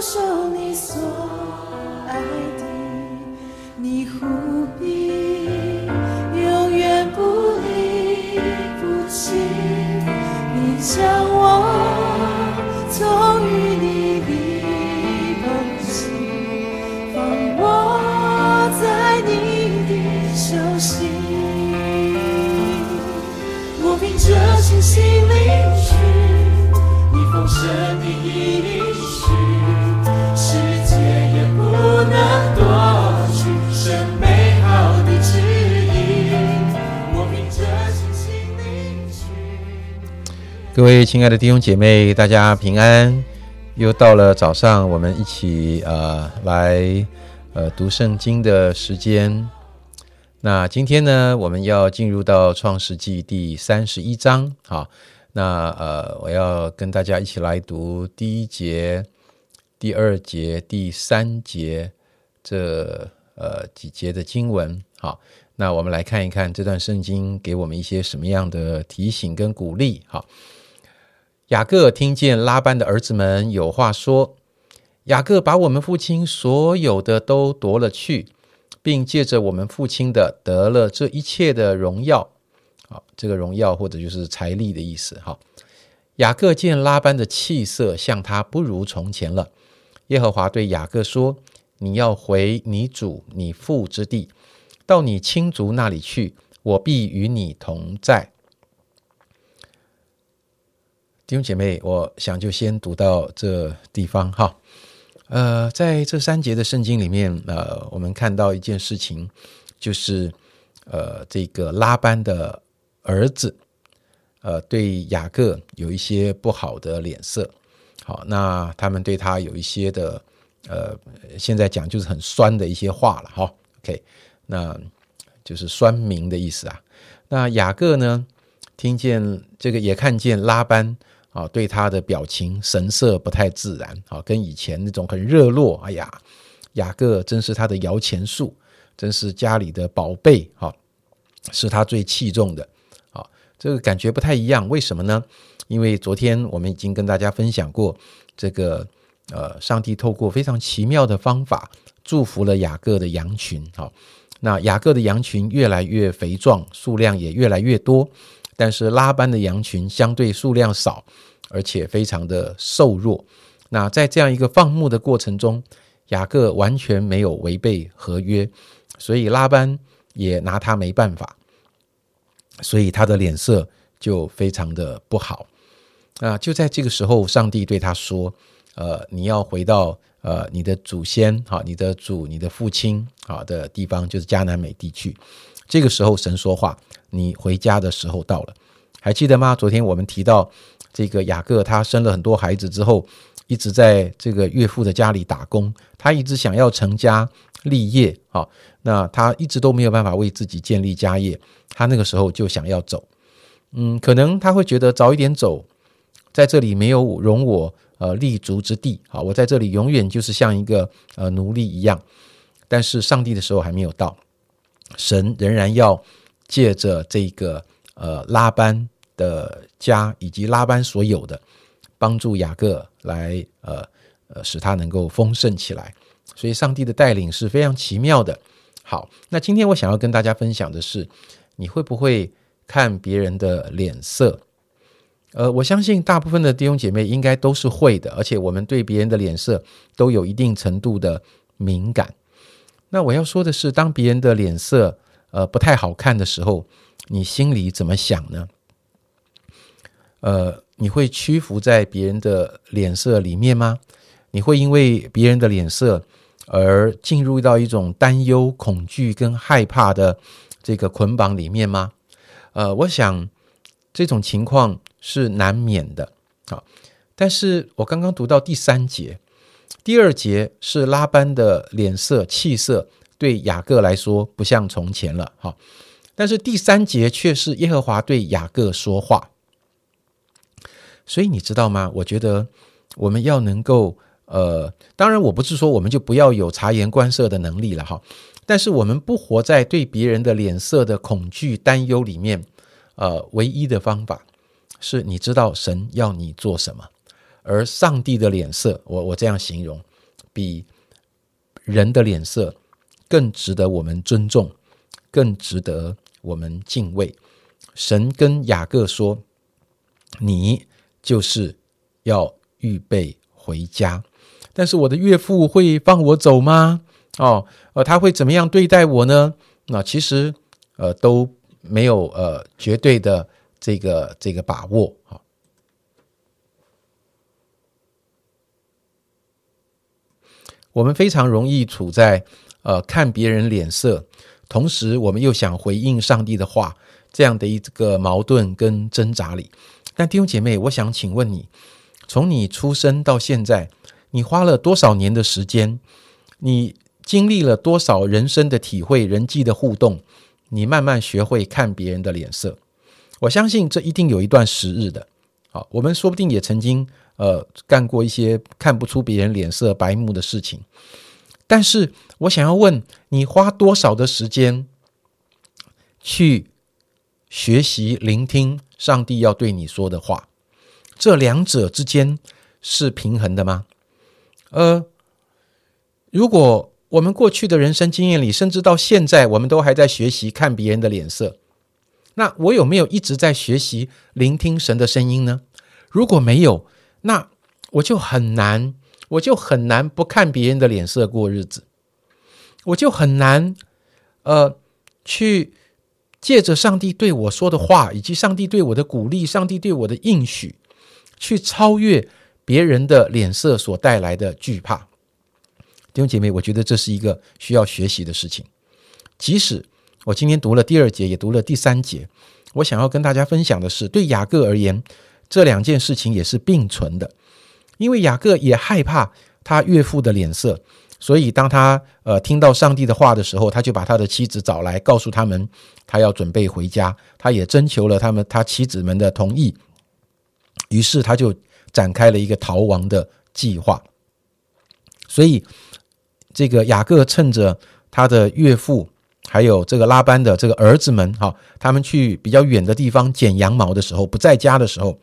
保守你所爱的，你忽必永远不离不弃。你将我从与你的捧起，放我在你的手心。我凭着信心领取你丰盛的应许，各位亲爱的弟兄姐妹，大家平安！又到了早上，我们一起呃来呃读圣经的时间。那今天呢，我们要进入到创世纪第三十一章。好，那呃，我要跟大家一起来读第一节、第二节、第三节这呃几节的经文。好，那我们来看一看这段圣经给我们一些什么样的提醒跟鼓励。好。雅各听见拉班的儿子们有话说：“雅各把我们父亲所有的都夺了去，并借着我们父亲的得了这一切的荣耀。”好，这个荣耀或者就是财力的意思。哈，雅各见拉班的气色像他不如从前了。耶和华对雅各说：“你要回你主你父之地，到你亲族那里去，我必与你同在。”弟兄姐妹，我想就先读到这地方哈。呃，在这三节的圣经里面，呃，我们看到一件事情，就是呃，这个拉班的儿子，呃，对雅各有一些不好的脸色。好，那他们对他有一些的，呃，现在讲就是很酸的一些话了哈。OK，那就是酸民的意思啊。那雅各呢，听见这个，也看见拉班。啊，对他的表情神色不太自然，啊，跟以前那种很热络。哎呀，雅各真是他的摇钱树，真是家里的宝贝，哈，是他最器重的。啊，这个感觉不太一样，为什么呢？因为昨天我们已经跟大家分享过，这个呃，上帝透过非常奇妙的方法祝福了雅各的羊群。好，那雅各的羊群越来越肥壮，数量也越来越多。但是拉班的羊群相对数量少，而且非常的瘦弱。那在这样一个放牧的过程中，雅各完全没有违背合约，所以拉班也拿他没办法，所以他的脸色就非常的不好。啊，就在这个时候，上帝对他说：“呃，你要回到呃你的祖先，好，你的祖，你的父亲好的地方，就是迦南美地去。”这个时候，神说话。你回家的时候到了，还记得吗？昨天我们提到这个雅各，他生了很多孩子之后，一直在这个岳父的家里打工，他一直想要成家立业啊。那他一直都没有办法为自己建立家业，他那个时候就想要走。嗯，可能他会觉得早一点走，在这里没有容我呃立足之地啊，我在这里永远就是像一个呃奴隶一样。但是上帝的时候还没有到，神仍然要。借着这个呃拉班的家以及拉班所有的帮助雅各来呃呃使他能够丰盛起来，所以上帝的带领是非常奇妙的。好，那今天我想要跟大家分享的是，你会不会看别人的脸色？呃，我相信大部分的弟兄姐妹应该都是会的，而且我们对别人的脸色都有一定程度的敏感。那我要说的是，当别人的脸色。呃，不太好看的时候，你心里怎么想呢？呃，你会屈服在别人的脸色里面吗？你会因为别人的脸色而进入到一种担忧、恐惧跟害怕的这个捆绑里面吗？呃，我想这种情况是难免的啊。但是我刚刚读到第三节，第二节是拉班的脸色、气色。对雅各来说不像从前了，哈，但是第三节却是耶和华对雅各说话，所以你知道吗？我觉得我们要能够，呃，当然我不是说我们就不要有察言观色的能力了，哈，但是我们不活在对别人的脸色的恐惧担忧里面，呃，唯一的方法是你知道神要你做什么，而上帝的脸色，我我这样形容，比人的脸色更值得我们尊重，更值得我们敬畏。神跟雅各说：“你就是要预备回家，但是我的岳父会放我走吗？哦，呃，他会怎么样对待我呢？那其实，呃，都没有呃绝对的这个这个把握。好，我们非常容易处在呃看别人脸色，同时我们又想回应上帝的话。”这样的一个矛盾跟挣扎里，但弟兄姐妹，我想请问你，从你出生到现在，你花了多少年的时间？你经历了多少人生的体会、人际的互动？你慢慢学会看别人的脸色。我相信这一定有一段时日的。好，我们说不定也曾经呃干过一些看不出别人脸色白目的事情。但是我想要问你，花多少的时间去？学习聆听上帝要对你说的话，这两者之间是平衡的吗？呃，如果我们过去的人生经验里，甚至到现在，我们都还在学习看别人的脸色，那我有没有一直在学习聆听神的声音呢？如果没有，那我就很难，我就很难不看别人的脸色过日子，我就很难，呃，去。借着上帝对我说的话，以及上帝对我的鼓励，上帝对我的应许，去超越别人的脸色所带来的惧怕。弟兄姐妹，我觉得这是一个需要学习的事情。即使我今天读了第二节，也读了第三节，我想要跟大家分享的是，对雅各而言，这两件事情也是并存的，因为雅各也害怕他岳父的脸色。所以，当他呃听到上帝的话的时候，他就把他的妻子找来，告诉他们他要准备回家。他也征求了他们他妻子们的同意，于是他就展开了一个逃亡的计划。所以，这个雅各趁着他的岳父还有这个拉班的这个儿子们哈，他们去比较远的地方剪羊毛的时候，不在家的时候，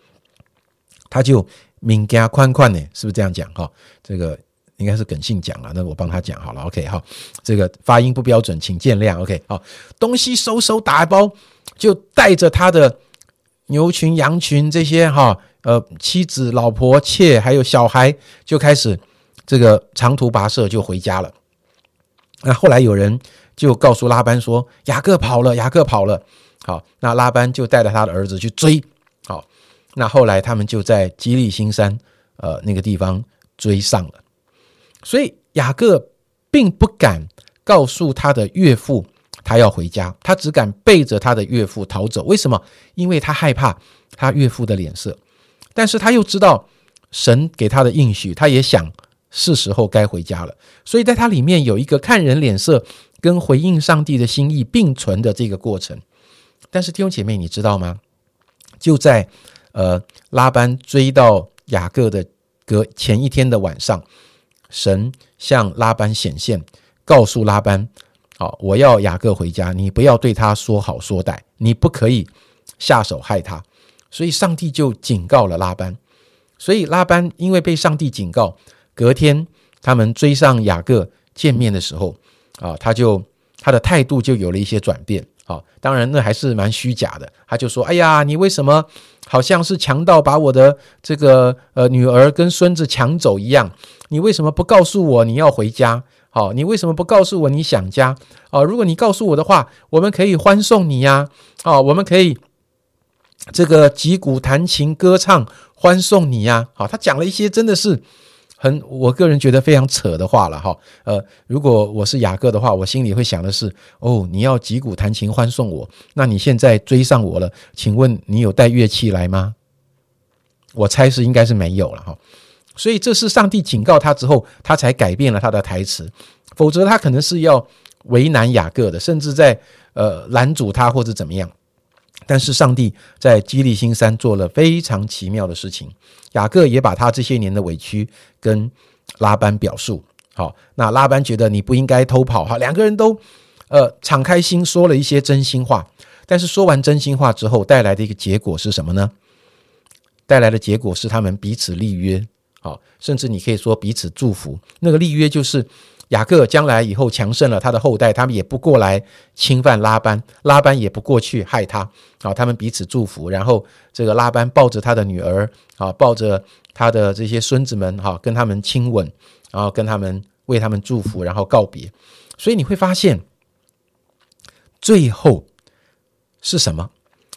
他就敏加宽宽呢，是不是这样讲哈？这个。应该是耿信讲了，那我帮他讲好了。OK，好，这个发音不标准，请见谅。OK，好，东西收收打包，就带着他的牛群、羊群这些哈，呃，妻子、老婆、妾还有小孩，就开始这个长途跋涉就回家了。那后来有人就告诉拉班说，雅各跑了，雅各跑了。好，那拉班就带着他的儿子去追。那后来他们就在基利新山呃那个地方追上了。所以雅各并不敢告诉他的岳父他要回家，他只敢背着他的岳父逃走。为什么？因为他害怕他岳父的脸色，但是他又知道神给他的应许，他也想是时候该回家了。所以在他里面有一个看人脸色跟回应上帝的心意并存的这个过程。但是弟兄姐妹，你知道吗？就在呃拉班追到雅各的隔前一天的晚上。神向拉班显现，告诉拉班：“好，我要雅各回家，你不要对他说好说歹，你不可以下手害他。”所以上帝就警告了拉班。所以拉班因为被上帝警告，隔天他们追上雅各见面的时候，啊，他就他的态度就有了一些转变。好，当然那还是蛮虚假的。他就说：“哎呀，你为什么好像是强盗把我的这个呃女儿跟孙子抢走一样？你为什么不告诉我你要回家？好，你为什么不告诉我你想家？哦，如果你告诉我的话，我们可以欢送你呀！哦，我们可以这个击鼓弹琴歌唱欢送你呀！好，他讲了一些真的是。”很，我个人觉得非常扯的话了哈。呃，如果我是雅各的话，我心里会想的是：哦，你要击鼓弹琴欢送我，那你现在追上我了，请问你有带乐器来吗？我猜是应该是没有了哈。所以这是上帝警告他之后，他才改变了他的台词，否则他可能是要为难雅各的，甚至在呃拦阻他或者怎么样。但是上帝在基利新山做了非常奇妙的事情，雅各也把他这些年的委屈跟拉班表述。好，那拉班觉得你不应该偷跑。哈，两个人都呃敞开心说了一些真心话。但是说完真心话之后，带来的一个结果是什么呢？带来的结果是他们彼此立约。好，甚至你可以说彼此祝福。那个立约就是雅各将来以后强盛了，他的后代他们也不过来侵犯拉班，拉班也不过去害他。啊，他们彼此祝福，然后这个拉班抱着他的女儿，啊，抱着他的这些孙子们，哈，跟他们亲吻，然后跟他们为他们祝福，然后告别。所以你会发现，最后是什么？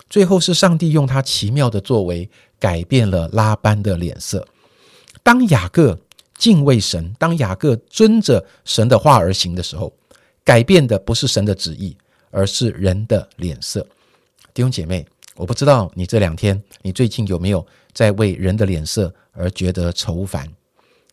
最后是上帝用他奇妙的作为改变了拉班的脸色。当雅各敬畏神，当雅各遵着神的话而行的时候，改变的不是神的旨意，而是人的脸色。弟兄姐妹，我不知道你这两天，你最近有没有在为人的脸色而觉得愁烦？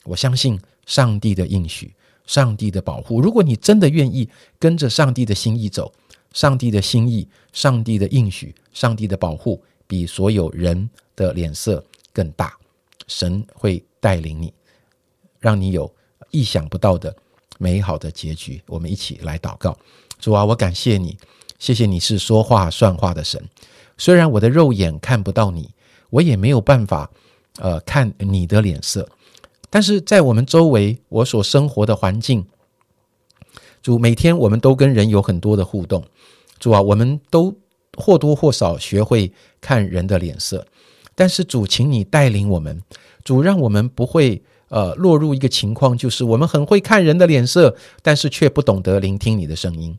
我相信上帝的应许，上帝的保护。如果你真的愿意跟着上帝的心意走，上帝的心意，上帝的应许。上帝的保护比所有人的脸色更大，神会带领你，让你有意想不到的美好的结局。我们一起来祷告：主啊，我感谢你，谢谢你是说话算话的神。虽然我的肉眼看不到你，我也没有办法呃看你的脸色，但是在我们周围，我所生活的环境，主每天我们都跟人有很多的互动。主啊，我们都。或多或少学会看人的脸色，但是主，请你带领我们，主让我们不会呃落入一个情况，就是我们很会看人的脸色，但是却不懂得聆听你的声音。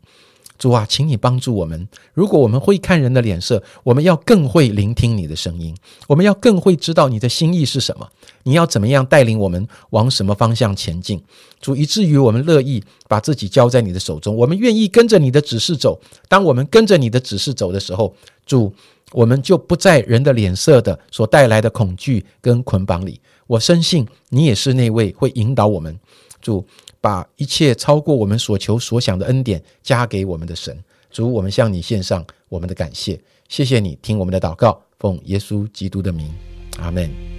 主啊，请你帮助我们。如果我们会看人的脸色，我们要更会聆听你的声音，我们要更会知道你的心意是什么。你要怎么样带领我们往什么方向前进？主，以至于我们乐意把自己交在你的手中，我们愿意跟着你的指示走。当我们跟着你的指示走的时候，主，我们就不在人的脸色的所带来的恐惧跟捆绑里。我深信你也是那位会引导我们，主。把一切超过我们所求所想的恩典加给我们的神，主，我们向你献上我们的感谢，谢谢你听我们的祷告，奉耶稣基督的名，阿门。